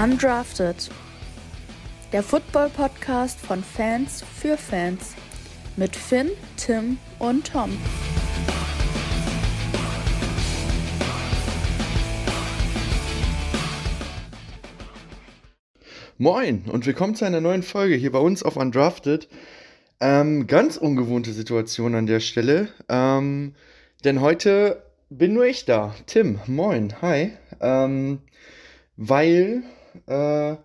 Undrafted. Der Football-Podcast von Fans für Fans. Mit Finn, Tim und Tom. Moin und willkommen zu einer neuen Folge hier bei uns auf Undrafted. Ähm, ganz ungewohnte Situation an der Stelle, ähm, denn heute bin nur ich da. Tim, moin, hi. Ähm, weil äh,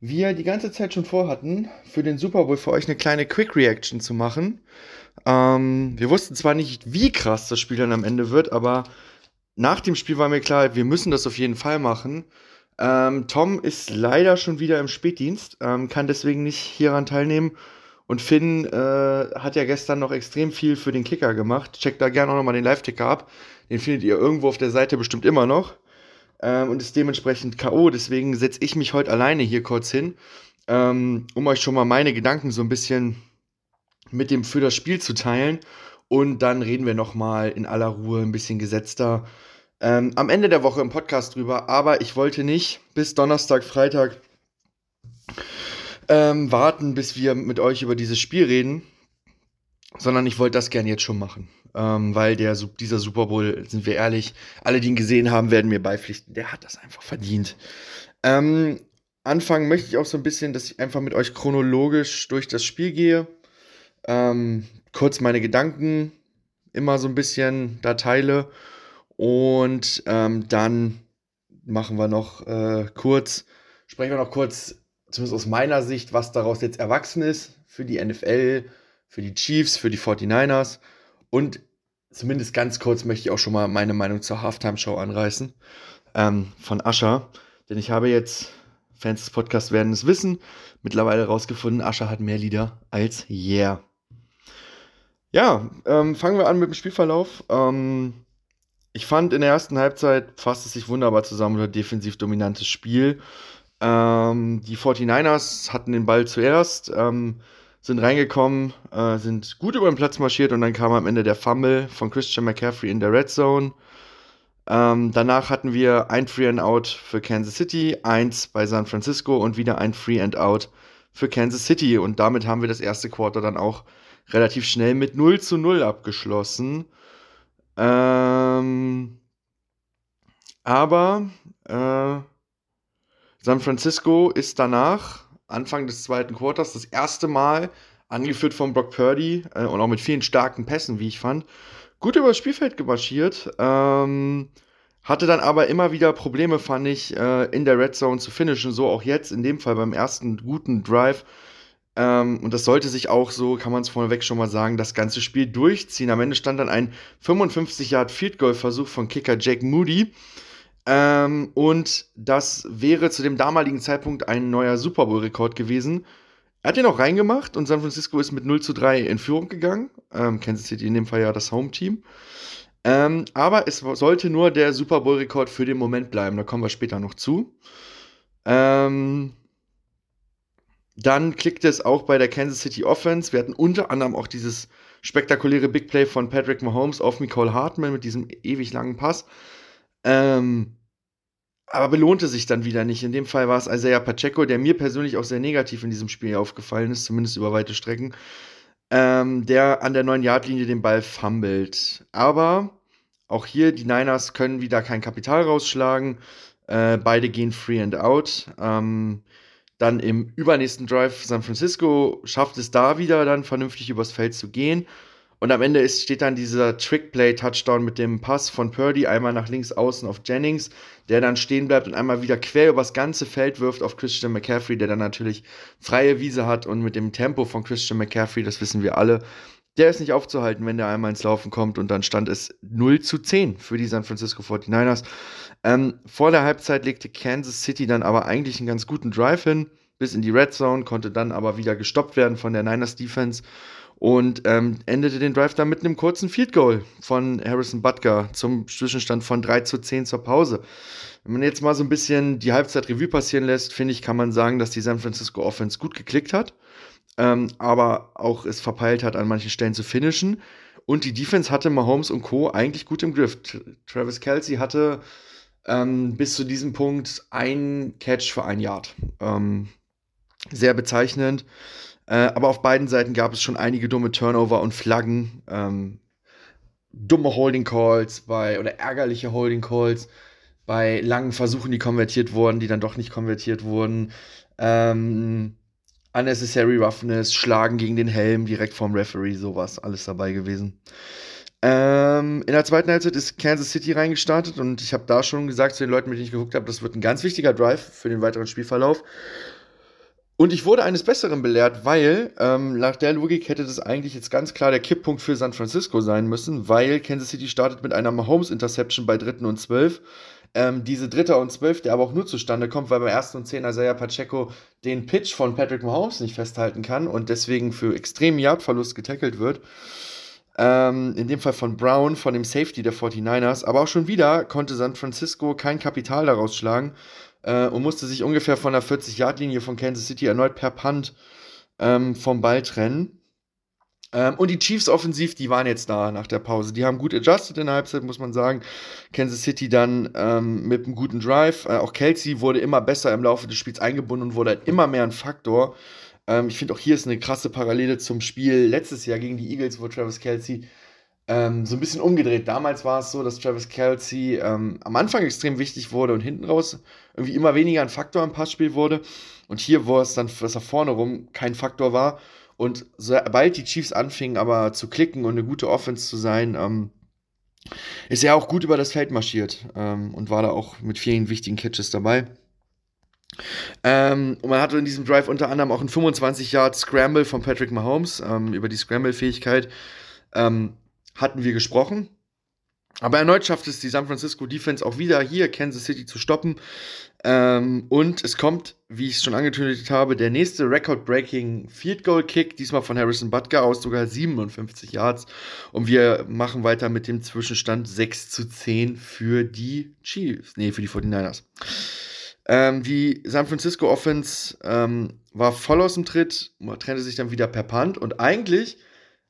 wir die ganze Zeit schon vorhatten, für den Super Bowl für euch eine kleine Quick Reaction zu machen. Ähm, wir wussten zwar nicht, wie krass das Spiel dann am Ende wird, aber nach dem Spiel war mir klar, wir müssen das auf jeden Fall machen. Ähm, Tom ist leider schon wieder im Spätdienst, ähm, kann deswegen nicht hieran teilnehmen. Und Finn äh, hat ja gestern noch extrem viel für den Kicker gemacht. Checkt da gerne auch nochmal den Live-Ticker ab. Den findet ihr irgendwo auf der Seite bestimmt immer noch ähm, und ist dementsprechend K.O. Deswegen setze ich mich heute alleine hier kurz hin, ähm, um euch schon mal meine Gedanken so ein bisschen mit dem für das Spiel zu teilen. Und dann reden wir nochmal in aller Ruhe ein bisschen gesetzter ähm, am Ende der Woche im Podcast drüber. Aber ich wollte nicht bis Donnerstag, Freitag ähm, warten, bis wir mit euch über dieses Spiel reden, sondern ich wollte das gerne jetzt schon machen ähm, weil der, dieser Super Bowl, sind wir ehrlich, alle, die ihn gesehen haben, werden mir beipflichten, der hat das einfach verdient. Ähm, anfangen möchte ich auch so ein bisschen, dass ich einfach mit euch chronologisch durch das Spiel gehe. Ähm, kurz meine Gedanken immer so ein bisschen da teile. Und ähm, dann machen wir noch äh, kurz, sprechen wir noch kurz, zumindest aus meiner Sicht, was daraus jetzt erwachsen ist für die NFL, für die Chiefs, für die 49ers. Und zumindest ganz kurz möchte ich auch schon mal meine Meinung zur Halftime-Show anreißen ähm, von Ascher. Denn ich habe jetzt, Fans des Podcasts werden es wissen, mittlerweile rausgefunden, Ascher hat mehr Lieder als Yeah. Ja, ähm, fangen wir an mit dem Spielverlauf. Ähm, ich fand in der ersten Halbzeit fasst es sich wunderbar zusammen, oder defensiv dominantes Spiel. Ähm, die 49ers hatten den Ball zuerst. Sind reingekommen, äh, sind gut über den Platz marschiert und dann kam am Ende der Fumble von Christian McCaffrey in der Red Zone. Ähm, danach hatten wir ein Free and Out für Kansas City, eins bei San Francisco und wieder ein Free and Out für Kansas City. Und damit haben wir das erste Quarter dann auch relativ schnell mit 0 zu 0 abgeschlossen. Ähm, aber äh, San Francisco ist danach Anfang des zweiten Quarters das erste Mal, angeführt von Brock Purdy äh, und auch mit vielen starken Pässen, wie ich fand, gut über das Spielfeld gemarschiert. Ähm, hatte dann aber immer wieder Probleme, fand ich, äh, in der Red Zone zu finishen. So auch jetzt, in dem Fall beim ersten guten Drive. Ähm, und das sollte sich auch so, kann man es vorneweg schon mal sagen, das ganze Spiel durchziehen. Am Ende stand dann ein 55 Yard Field Goal Versuch von Kicker Jake Moody. Ähm, und das wäre zu dem damaligen Zeitpunkt ein neuer Super Bowl-Rekord gewesen. Er hat den auch reingemacht und San Francisco ist mit 0 zu 3 in Führung gegangen. Ähm, Kansas City in dem Fall ja das Home-Team. Ähm, aber es sollte nur der Super Bowl-Rekord für den Moment bleiben. Da kommen wir später noch zu. Ähm, dann klickte es auch bei der Kansas City Offense. Wir hatten unter anderem auch dieses spektakuläre Big Play von Patrick Mahomes auf Nicole Hartman mit diesem ewig langen Pass. Ähm, aber belohnte sich dann wieder nicht. In dem Fall war es Isaiah Pacheco, der mir persönlich auch sehr negativ in diesem Spiel aufgefallen ist, zumindest über weite Strecken, ähm, der an der 9-Yard-Linie den Ball fummelt. Aber auch hier, die Niners können wieder kein Kapital rausschlagen. Äh, beide gehen free and out. Ähm, dann im übernächsten Drive San Francisco schafft es da wieder dann vernünftig übers Feld zu gehen und am Ende ist, steht dann dieser Trick-Play-Touchdown mit dem Pass von Purdy einmal nach links außen auf Jennings, der dann stehen bleibt und einmal wieder quer übers ganze Feld wirft auf Christian McCaffrey, der dann natürlich freie Wiese hat und mit dem Tempo von Christian McCaffrey, das wissen wir alle, der ist nicht aufzuhalten, wenn der einmal ins Laufen kommt und dann stand es 0 zu 10 für die San Francisco 49ers. Ähm, vor der Halbzeit legte Kansas City dann aber eigentlich einen ganz guten Drive hin, bis in die Red Zone, konnte dann aber wieder gestoppt werden von der Niners Defense und ähm, endete den Drive dann mit einem kurzen Field Goal von Harrison Butker zum Zwischenstand von 3 zu 10 zur Pause. Wenn man jetzt mal so ein bisschen die Halbzeit Revue passieren lässt, finde ich, kann man sagen, dass die San Francisco Offense gut geklickt hat, ähm, aber auch es verpeilt hat, an manchen Stellen zu finishen. Und die Defense hatte Mahomes und Co. eigentlich gut im Griff. Travis Kelsey hatte Ähm, bis zu diesem Punkt ein Catch für ein Yard. Ähm, sehr bezeichnend. Äh, aber auf beiden Seiten gab es schon einige dumme Turnover und Flaggen. Ähm, dumme Holding Calls bei oder ärgerliche Holding Calls bei langen Versuchen, die konvertiert wurden, die dann doch nicht konvertiert wurden. Ähm, unnecessary Roughness, Schlagen gegen den Helm direkt vom Referee, sowas, alles dabei gewesen. Ähm, in der zweiten Halbzeit ist Kansas City reingestartet und ich habe da schon gesagt zu den Leuten, mit denen ich geguckt habe, das wird ein ganz wichtiger Drive für den weiteren Spielverlauf. Und ich wurde eines Besseren belehrt, weil ähm, nach der Logik hätte das eigentlich jetzt ganz klar der Kipppunkt für San Francisco sein müssen, weil Kansas City startet mit einer Mahomes-Interception bei dritten und zwölf. Ähm, diese dritte und zwölf, der aber auch nur zustande kommt, weil beim ersten und zehn Isaiah Pacheco den Pitch von Patrick Mahomes nicht festhalten kann und deswegen für extremen Yardverlust getackelt wird. Ähm, in dem Fall von Brown, von dem Safety der 49ers. Aber auch schon wieder konnte San Francisco kein Kapital daraus schlagen äh, und musste sich ungefähr von der 40-Yard-Linie von Kansas City erneut per Punt ähm, vom Ball trennen. Ähm, und die Chiefs offensiv, die waren jetzt da nach der Pause. Die haben gut adjusted in der Halbzeit, muss man sagen. Kansas City dann ähm, mit einem guten Drive. Äh, auch Kelsey wurde immer besser im Laufe des Spiels eingebunden und wurde halt immer mehr ein Faktor. Ähm, ich finde auch hier ist eine krasse Parallele zum Spiel letztes Jahr gegen die Eagles, wo Travis Kelsey ähm, so ein bisschen umgedreht. Damals war es so, dass Travis Kelsey ähm, am Anfang extrem wichtig wurde und hinten raus irgendwie immer weniger ein Faktor im Passspiel wurde. Und hier, wo es dann, dass er vorne rum kein Faktor war. Und sobald die Chiefs anfingen, aber zu klicken und eine gute Offense zu sein, ähm, ist er auch gut über das Feld marschiert ähm, und war da auch mit vielen wichtigen Catches dabei. Ähm, und man hatte in diesem Drive unter anderem auch einen 25 Yard Scramble von Patrick Mahomes ähm, über die Scramble-Fähigkeit. Ähm, hatten wir gesprochen. Aber erneut schafft es die San Francisco Defense auch wieder hier Kansas City zu stoppen. Ähm, und es kommt, wie ich es schon angekündigt habe, der nächste Record-Breaking Field Goal Kick, diesmal von Harrison Butker aus sogar 57 Yards. Und wir machen weiter mit dem Zwischenstand 6 zu 10 für die Chiefs, nee, für die 49ers. Ähm, die San Francisco Offense ähm, war voll aus dem Tritt, trennte sich dann wieder per Punt und eigentlich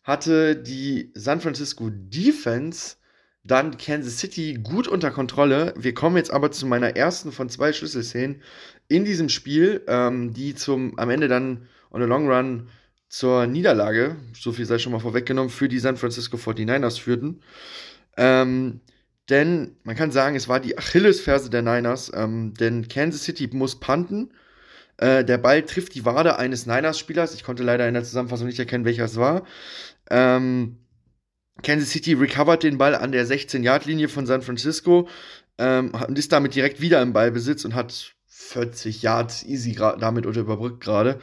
hatte die San Francisco Defense dann Kansas City gut unter Kontrolle. Wir kommen jetzt aber zu meiner ersten von zwei Schlüsselszenen in diesem Spiel, ähm, die zum am Ende dann on the long run zur Niederlage, so viel sei schon mal vorweggenommen, für die San Francisco 49ers führten. Ähm, denn man kann sagen, es war die Achillesferse der Niners, ähm, denn Kansas City muss panten. Äh, der Ball trifft die Wade eines Niners-Spielers. Ich konnte leider in der Zusammenfassung nicht erkennen, welcher es war. Ähm, Kansas City recovert den Ball an der 16-Yard-Linie von San Francisco ähm, und ist damit direkt wieder im Ballbesitz und hat 40 Yards easy damit oder überbrückt gerade.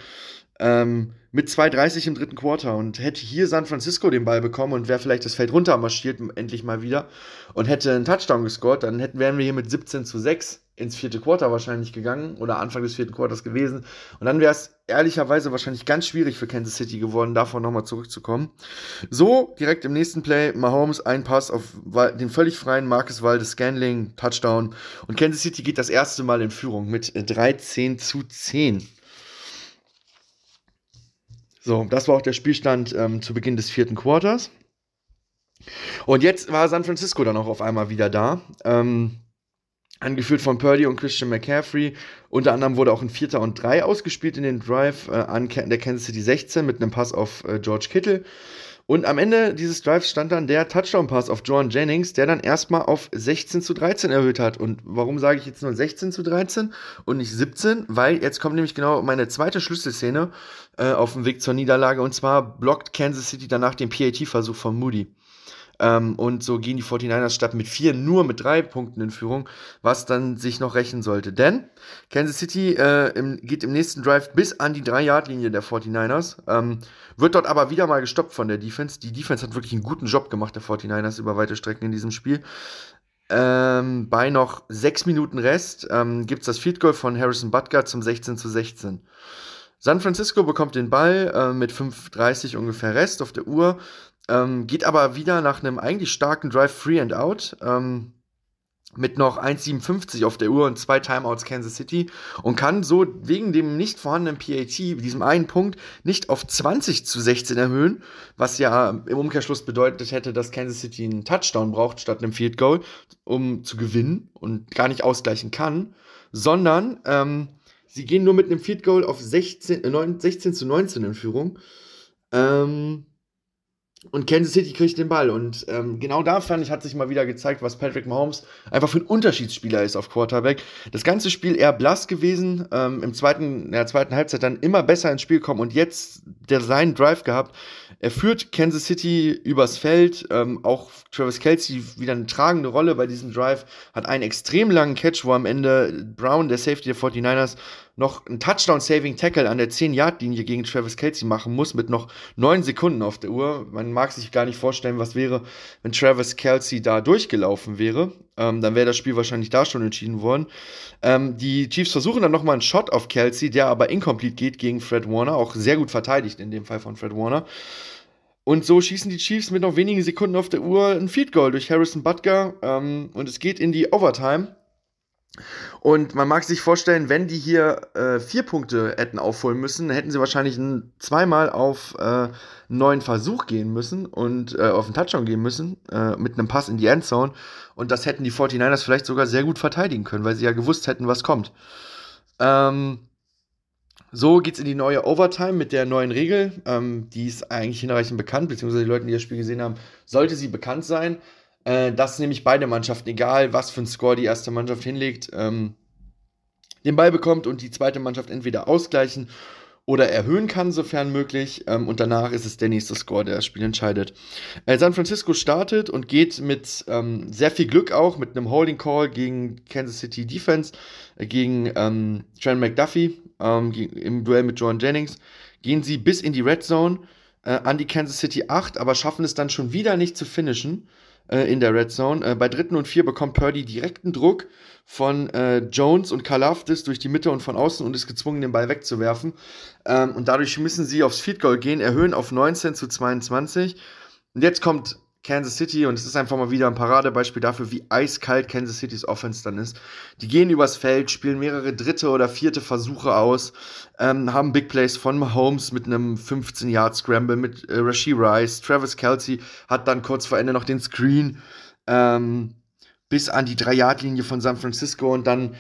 Ähm, mit 2,30 im dritten Quarter und hätte hier San Francisco den Ball bekommen und wäre vielleicht das Feld runter marschiert, endlich mal wieder, und hätte einen Touchdown gescored, dann hätten, wären wir hier mit 17 zu 6 ins vierte Quarter wahrscheinlich gegangen oder Anfang des vierten Quarters gewesen. Und dann wäre es ehrlicherweise wahrscheinlich ganz schwierig für Kansas City geworden, davon nochmal zurückzukommen. So, direkt im nächsten Play, Mahomes, ein Pass auf den völlig freien Marcus Waldes, Scanling, Touchdown. Und Kansas City geht das erste Mal in Führung mit 13 zu 10. So, das war auch der Spielstand ähm, zu Beginn des vierten Quarters. Und jetzt war San Francisco dann auch auf einmal wieder da. Ähm, angeführt von Purdy und Christian McCaffrey. Unter anderem wurde auch ein Vierter und Drei ausgespielt in den Drive äh, an der Kansas City 16 mit einem Pass auf äh, George Kittle. Und am Ende dieses Drives stand dann der Touchdown-Pass auf John Jennings, der dann erstmal auf 16 zu 13 erhöht hat. Und warum sage ich jetzt nur 16 zu 13 und nicht 17? Weil jetzt kommt nämlich genau meine zweite Schlüsselszene äh, auf dem Weg zur Niederlage. Und zwar blockt Kansas City danach den PAT-Versuch von Moody. Ähm, und so gehen die 49ers statt mit vier nur mit drei Punkten in Führung, was dann sich noch rächen sollte. Denn Kansas City äh, im, geht im nächsten Drive bis an die 3-Yard-Linie der 49ers, ähm, wird dort aber wieder mal gestoppt von der Defense. Die Defense hat wirklich einen guten Job gemacht, der 49ers, über weite Strecken in diesem Spiel. Ähm, bei noch sechs Minuten Rest ähm, gibt es das Field Goal von Harrison Butker zum 16 zu 16. San Francisco bekommt den Ball äh, mit 5,30 ungefähr Rest auf der Uhr. Ähm, geht aber wieder nach einem eigentlich starken Drive Free and Out. Ähm, mit noch 1,57 auf der Uhr und zwei Timeouts Kansas City und kann so wegen dem nicht vorhandenen PAT, diesem einen Punkt, nicht auf 20 zu 16 erhöhen, was ja im Umkehrschluss bedeutet hätte, dass Kansas City einen Touchdown braucht statt einem Field Goal, um zu gewinnen und gar nicht ausgleichen kann, sondern ähm, sie gehen nur mit einem Field Goal auf 16, äh, 9, 16 zu 19 in Führung. Ähm, und Kansas City kriegt den Ball. Und ähm, genau da fand ich, hat sich mal wieder gezeigt, was Patrick Mahomes einfach für ein Unterschiedsspieler ist auf Quarterback. Das ganze Spiel eher blass gewesen, ähm, im zweiten, in der zweiten Halbzeit dann immer besser ins Spiel kommen und jetzt der seinen Drive gehabt. Er führt Kansas City übers Feld. Ähm, auch Travis Kelsey wieder eine tragende Rolle bei diesem Drive. Hat einen extrem langen Catch, wo am Ende Brown, der Safety der 49ers, noch einen Touchdown-Saving-Tackle an der 10-Yard-Linie gegen Travis Kelsey machen muss, mit noch 9 Sekunden auf der Uhr. Man mag sich gar nicht vorstellen, was wäre, wenn Travis Kelsey da durchgelaufen wäre. Ähm, dann wäre das Spiel wahrscheinlich da schon entschieden worden. Ähm, die Chiefs versuchen dann nochmal einen Shot auf Kelsey, der aber incomplete geht gegen Fred Warner, auch sehr gut verteidigt in dem Fall von Fred Warner. Und so schießen die Chiefs mit noch wenigen Sekunden auf der Uhr ein Feed Goal durch Harrison Butker ähm, und es geht in die Overtime. Und man mag sich vorstellen, wenn die hier äh, vier Punkte hätten aufholen müssen, hätten sie wahrscheinlich ein, zweimal auf äh, einen neuen Versuch gehen müssen und äh, auf einen Touchdown gehen müssen, äh, mit einem Pass in die Endzone. Und das hätten die 49ers vielleicht sogar sehr gut verteidigen können, weil sie ja gewusst hätten, was kommt. Ähm, so geht's in die neue Overtime mit der neuen Regel. Ähm, die ist eigentlich hinreichend bekannt, beziehungsweise die Leute, die das Spiel gesehen haben, sollte sie bekannt sein äh, dass nämlich beide Mannschaften, egal was für ein Score die erste Mannschaft hinlegt, ähm, den Ball bekommt und die zweite Mannschaft entweder ausgleichen oder erhöhen kann, sofern möglich. Ähm, und danach ist es der nächste Score, der das Spiel entscheidet. Äh, San Francisco startet und geht mit ähm, sehr viel Glück auch, mit einem Holding Call gegen Kansas City Defense, äh, gegen ähm, Trent McDuffie ähm, im Duell mit Jordan Jennings. Gehen sie bis in die Red Zone äh, an die Kansas City 8, aber schaffen es dann schon wieder nicht zu finishen äh, in der Red Zone. Äh, bei dritten und vier bekommt Purdy direkten Druck von äh, Jones und Kalafdis durch die Mitte und von außen und ist gezwungen, den Ball wegzuwerfen. Ähm, und dadurch müssen sie aufs Field Goal gehen, erhöhen auf 19 zu 22. Und jetzt kommt Kansas City und es ist einfach mal wieder ein Paradebeispiel dafür, wie eiskalt Kansas Citys Offense dann ist. Die gehen übers Feld, spielen mehrere dritte oder vierte Versuche aus, ähm, haben Big Plays von Mahomes mit einem 15-Yard-Scramble mit äh, Rasheed Rice. Travis Kelsey hat dann kurz vor Ende noch den Screen ähm, bis an die 3-Yard-Linie von San Francisco und dann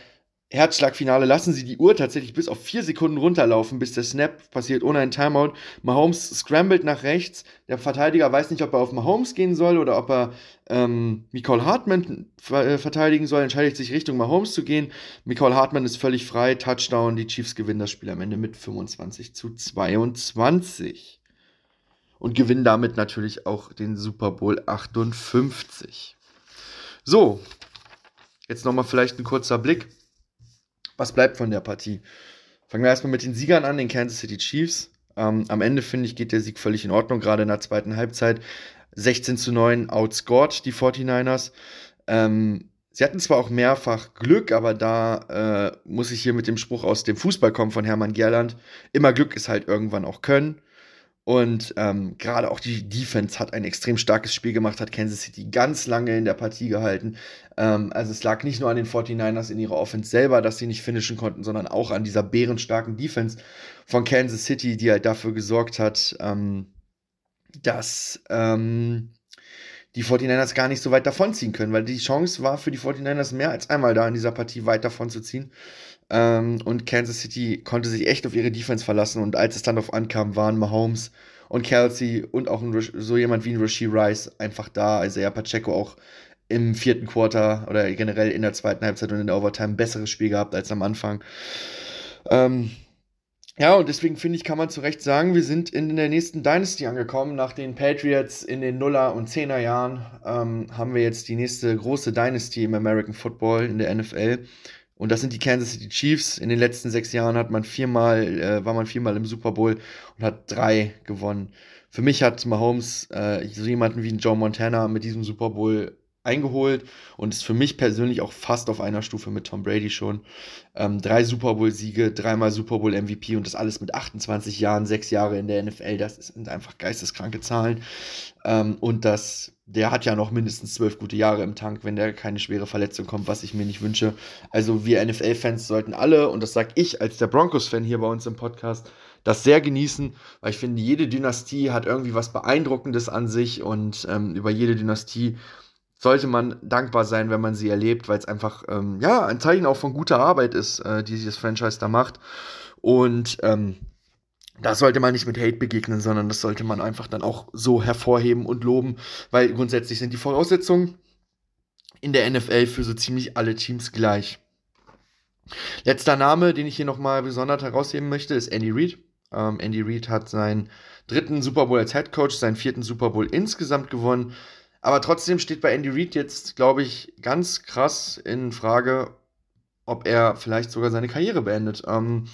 Herzschlagfinale lassen sie die Uhr tatsächlich bis auf vier Sekunden runterlaufen, bis der Snap passiert ohne ein Timeout. Mahomes scrambled nach rechts. Der Verteidiger weiß nicht, ob er auf Mahomes gehen soll oder ob er ähm, Nicole Hartman äh, verteidigen soll. Entscheidet sich Richtung Mahomes zu gehen. Nicole Hartman ist völlig frei. Touchdown. Die Chiefs gewinnen das Spiel am Ende mit 25 zu 22. Und gewinnen damit natürlich auch den Super Bowl 58. So, jetzt nochmal vielleicht ein kurzer Blick was bleibt von der Partie? Fangen wir erstmal mit den Siegern an, den Kansas City Chiefs. Ähm, am Ende, finde ich, geht der Sieg völlig in Ordnung, gerade in der zweiten Halbzeit. 16 zu 9 outscored die 49ers. Ähm, sie hatten zwar auch mehrfach Glück, aber da äh, muss ich hier mit dem Spruch aus dem Fußball kommen von Hermann Gerland. Immer Glück ist halt irgendwann auch Können. Und ähm, gerade auch die Defense hat ein extrem starkes Spiel gemacht, hat Kansas City ganz lange in der Partie gehalten. Ähm, also es lag nicht nur an den 49ers in ihrer Offense selber, dass sie nicht finishen konnten, sondern auch an dieser bärenstarken Defense von Kansas City, die halt dafür gesorgt hat, ähm, dass ähm, die 49ers gar nicht so weit davonziehen können, weil die Chance war für die 49ers mehr als einmal da in dieser Partie weit davonzuziehen. Ähm, und Kansas City konnte sich echt auf ihre Defense verlassen. Und als es dann auf ankam, waren Mahomes und Kelsey und auch ein, so jemand wie ein Rasheed Rice einfach da. Also ja, Pacheco auch im vierten Quarter oder generell in der zweiten Halbzeit und in der Overtime ein besseres Spiel gehabt als am Anfang. Ähm, ja, und deswegen finde ich, kann man zu Recht sagen, wir sind in der nächsten Dynasty angekommen. Nach den Patriots in den Nuller- und Zehner Jahren ähm, haben wir jetzt die nächste große Dynasty im American Football in der NFL. Und das sind die Kansas City Chiefs. In den letzten sechs Jahren hat man viermal, äh, war man viermal im Super Bowl und hat drei gewonnen. Für mich hat Mahomes äh, so jemanden wie Joe Montana mit diesem Super Bowl eingeholt und ist für mich persönlich auch fast auf einer Stufe mit Tom Brady schon. Ähm, drei Super Bowl-Siege, dreimal Super Bowl-MVP und das alles mit 28 Jahren, sechs Jahre in der NFL, das sind einfach geisteskranke Zahlen. Ähm, und das, der hat ja noch mindestens zwölf gute Jahre im Tank, wenn der keine schwere Verletzung kommt, was ich mir nicht wünsche. Also wir NFL-Fans sollten alle, und das sage ich als der Broncos-Fan hier bei uns im Podcast, das sehr genießen, weil ich finde, jede Dynastie hat irgendwie was Beeindruckendes an sich und ähm, über jede Dynastie sollte man dankbar sein, wenn man sie erlebt, weil es einfach ähm, ja ein Zeichen auch von guter Arbeit ist, äh, die dieses Franchise da macht. Und ähm, das sollte man nicht mit Hate begegnen, sondern das sollte man einfach dann auch so hervorheben und loben, weil grundsätzlich sind die Voraussetzungen in der NFL für so ziemlich alle Teams gleich. Letzter Name, den ich hier nochmal besonders herausheben möchte, ist Andy Reid. Ähm, Andy Reid hat seinen dritten Super Bowl als Head Coach, seinen vierten Super Bowl insgesamt gewonnen. Aber trotzdem steht bei Andy Reid jetzt, glaube ich, ganz krass in Frage, ob er vielleicht sogar seine Karriere beendet. Ähm,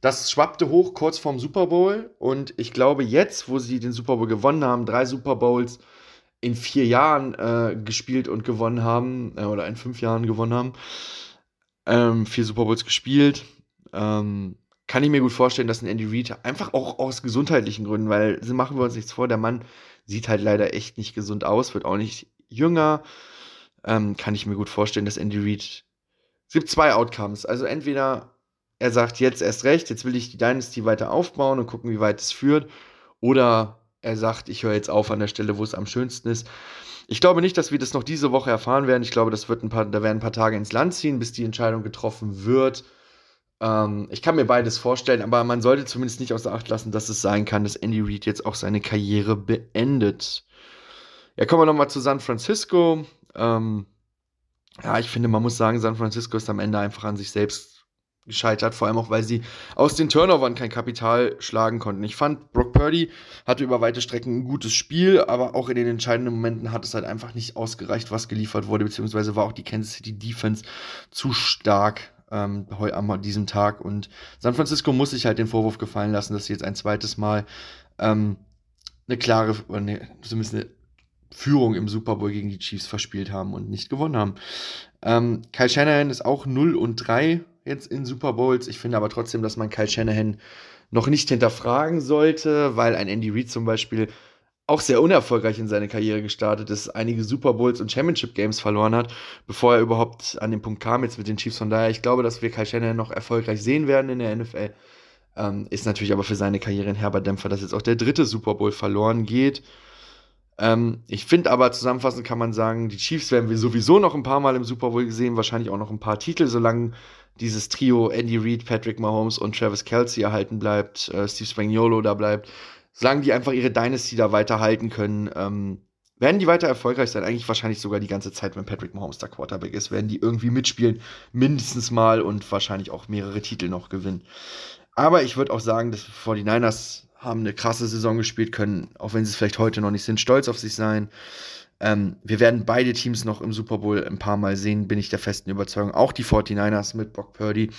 das schwappte hoch kurz vorm Super Bowl und ich glaube jetzt, wo sie den Super Bowl gewonnen haben, drei Super Bowls in vier Jahren äh, gespielt und gewonnen haben, äh, oder in fünf Jahren gewonnen haben, ähm, vier Super Bowls gespielt, ähm, kann ich mir gut vorstellen, dass ein Andy Reid einfach auch aus gesundheitlichen Gründen, weil machen wir uns nichts vor, der Mann sieht halt leider echt nicht gesund aus, wird auch nicht jünger. Ähm, kann ich mir gut vorstellen, dass Andy Reid. Es gibt zwei Outcomes. Also entweder er sagt jetzt erst recht, jetzt will ich die Dynasty weiter aufbauen und gucken, wie weit es führt. Oder er sagt, ich höre jetzt auf an der Stelle, wo es am schönsten ist. Ich glaube nicht, dass wir das noch diese Woche erfahren werden. Ich glaube, das wird ein paar, da werden ein paar Tage ins Land ziehen, bis die Entscheidung getroffen wird. Ähm, ich kann mir beides vorstellen, aber man sollte zumindest nicht außer Acht lassen, dass es sein kann, dass Andy Reid jetzt auch seine Karriere beendet. Ja, kommen wir nochmal zu San Francisco. Ähm, ja, ich finde, man muss sagen, San Francisco ist am Ende einfach an sich selbst gescheitert, vor allem auch, weil sie aus den Turnovern kein Kapital schlagen konnten. Ich fand, Brock Purdy hatte über weite Strecken ein gutes Spiel, aber auch in den entscheidenden Momenten hat es halt einfach nicht ausgereicht, was geliefert wurde, beziehungsweise war auch die Kansas City Defense zu stark ähm, an diesem Tag. Und San Francisco muss sich halt den Vorwurf gefallen lassen, dass sie jetzt ein zweites Mal ähm, eine klare, oder eine, zumindest eine Führung im Super Bowl gegen die Chiefs verspielt haben und nicht gewonnen haben. Ähm, Kyle Shanahan ist auch 0 und 3 jetzt in Super Bowls. Ich finde aber trotzdem, dass man Kyle Shanahan noch nicht hinterfragen sollte, weil ein Andy Reid zum Beispiel auch sehr unerfolgreich in seine Karriere gestartet ist, einige Super Bowls und Championship Games verloren hat, bevor er überhaupt an den Punkt kam jetzt mit den Chiefs. Von daher, ich glaube, dass wir Kai Shannon noch erfolgreich sehen werden in der NFL. Ähm, ist natürlich aber für seine Karriere ein herber Dämpfer, dass jetzt auch der dritte Super Bowl verloren geht. Ähm, ich finde aber zusammenfassend kann man sagen, die Chiefs werden wir sowieso noch ein paar Mal im Super Bowl gesehen, wahrscheinlich auch noch ein paar Titel, solange dieses Trio Andy Reid, Patrick Mahomes und Travis Kelsey erhalten bleibt, äh, Steve Spagnuolo da bleibt solange die einfach ihre Dynasty da weiter halten können, ähm, werden die weiter erfolgreich sein. Eigentlich wahrscheinlich sogar die ganze Zeit, wenn Patrick Mahomes der Quarterback ist, werden die irgendwie mitspielen, mindestens mal und wahrscheinlich auch mehrere Titel noch gewinnen. Aber ich würde auch sagen, dass 49ers haben eine krasse Saison gespielt, können, auch wenn sie es vielleicht heute noch nicht sind, stolz auf sich sein. Ähm, wir werden beide Teams noch im Super Bowl ein paar Mal sehen, bin ich der festen Überzeugung. Auch die 49ers mit Brock Purdy.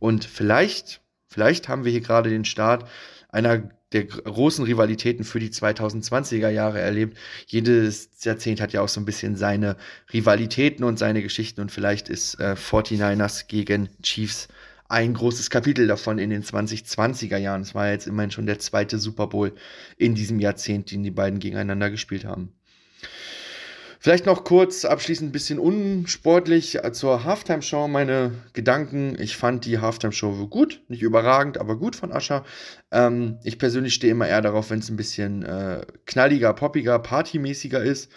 Und vielleicht, vielleicht haben wir hier gerade den Start einer der großen Rivalitäten für die 2020er Jahre erlebt. Jedes Jahrzehnt hat ja auch so ein bisschen seine Rivalitäten und seine Geschichten und vielleicht ist äh, 49ers gegen Chiefs ein großes Kapitel davon in den 2020er Jahren. Es war jetzt immerhin schon der zweite Super Bowl in diesem Jahrzehnt, den die beiden gegeneinander gespielt haben. Vielleicht noch kurz abschließend ein bisschen unsportlich zur Halftime-Show meine Gedanken. Ich fand die Halftime-Show gut, nicht überragend, aber gut von Ascher. Ähm, ich persönlich stehe immer eher darauf, wenn es ein bisschen äh, knalliger, poppiger, partymäßiger ist.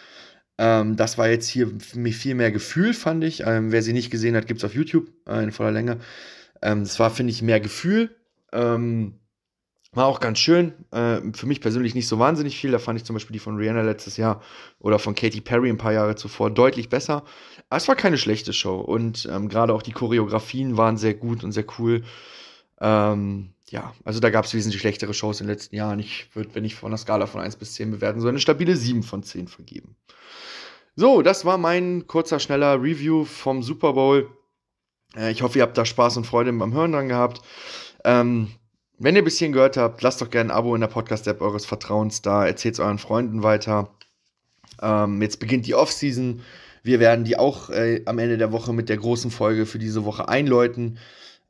Ähm, das war jetzt hier viel mehr Gefühl, fand ich. Ähm, wer sie nicht gesehen hat, gibt es auf YouTube äh, in voller Länge. Ähm, das war, finde ich, mehr Gefühl. Ähm, war auch ganz schön. Äh, für mich persönlich nicht so wahnsinnig viel. Da fand ich zum Beispiel die von Rihanna letztes Jahr oder von Katy Perry ein paar Jahre zuvor deutlich besser. Aber es war keine schlechte Show. Und ähm, gerade auch die Choreografien waren sehr gut und sehr cool. Ähm, ja, also da gab es wesentlich schlechtere Shows in den letzten Jahren. Ich würde, wenn ich von einer Skala von 1 bis 10 bewerten, so eine stabile 7 von 10 vergeben. So, das war mein kurzer, schneller Review vom Super Bowl. Äh, ich hoffe, ihr habt da Spaß und Freude beim Hören dran gehabt. Ähm, wenn ihr bis hierhin gehört habt, lasst doch gerne ein Abo in der Podcast-App eures Vertrauens da, erzählt es euren Freunden weiter. Ähm, jetzt beginnt die Offseason. Wir werden die auch äh, am Ende der Woche mit der großen Folge für diese Woche einläuten.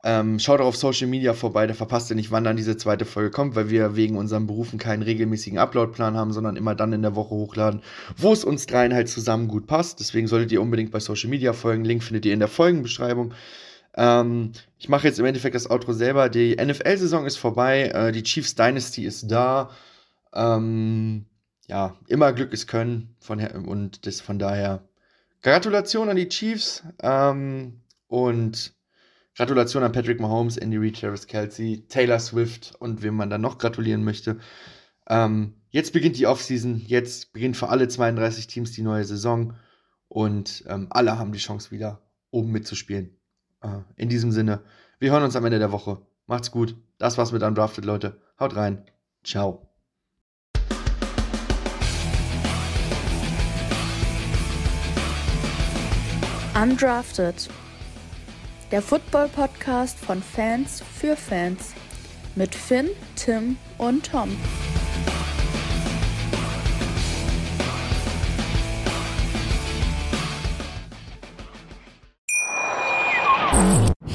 Ähm, schaut auch auf Social Media vorbei, da verpasst ihr nicht, wann dann diese zweite Folge kommt, weil wir wegen unseren Berufen keinen regelmäßigen Uploadplan haben, sondern immer dann in der Woche hochladen, wo es uns dreien halt zusammen gut passt. Deswegen solltet ihr unbedingt bei Social Media folgen. Link findet ihr in der Folgenbeschreibung. Ähm, ich mache jetzt im Endeffekt das Outro selber. Die NFL-Saison ist vorbei, äh, die Chiefs Dynasty ist da. Ähm, ja, immer Glück ist Können von, und das von daher Gratulation an die Chiefs ähm, und Gratulation an Patrick Mahomes, Andy Reid, Travis Kelsey, Taylor Swift und wem man dann noch gratulieren möchte. Ähm, jetzt beginnt die Offseason, jetzt beginnt für alle 32 Teams die neue Saison und ähm, alle haben die Chance wieder oben mitzuspielen. Äh, in diesem Sinne, wir hören uns am Ende der Woche. Macht's gut. Das war's mit Undrafted, Leute. Haut rein. Ciao. Undrafted der Football-Podcast von Fans für Fans mit Finn, Tim und Tom.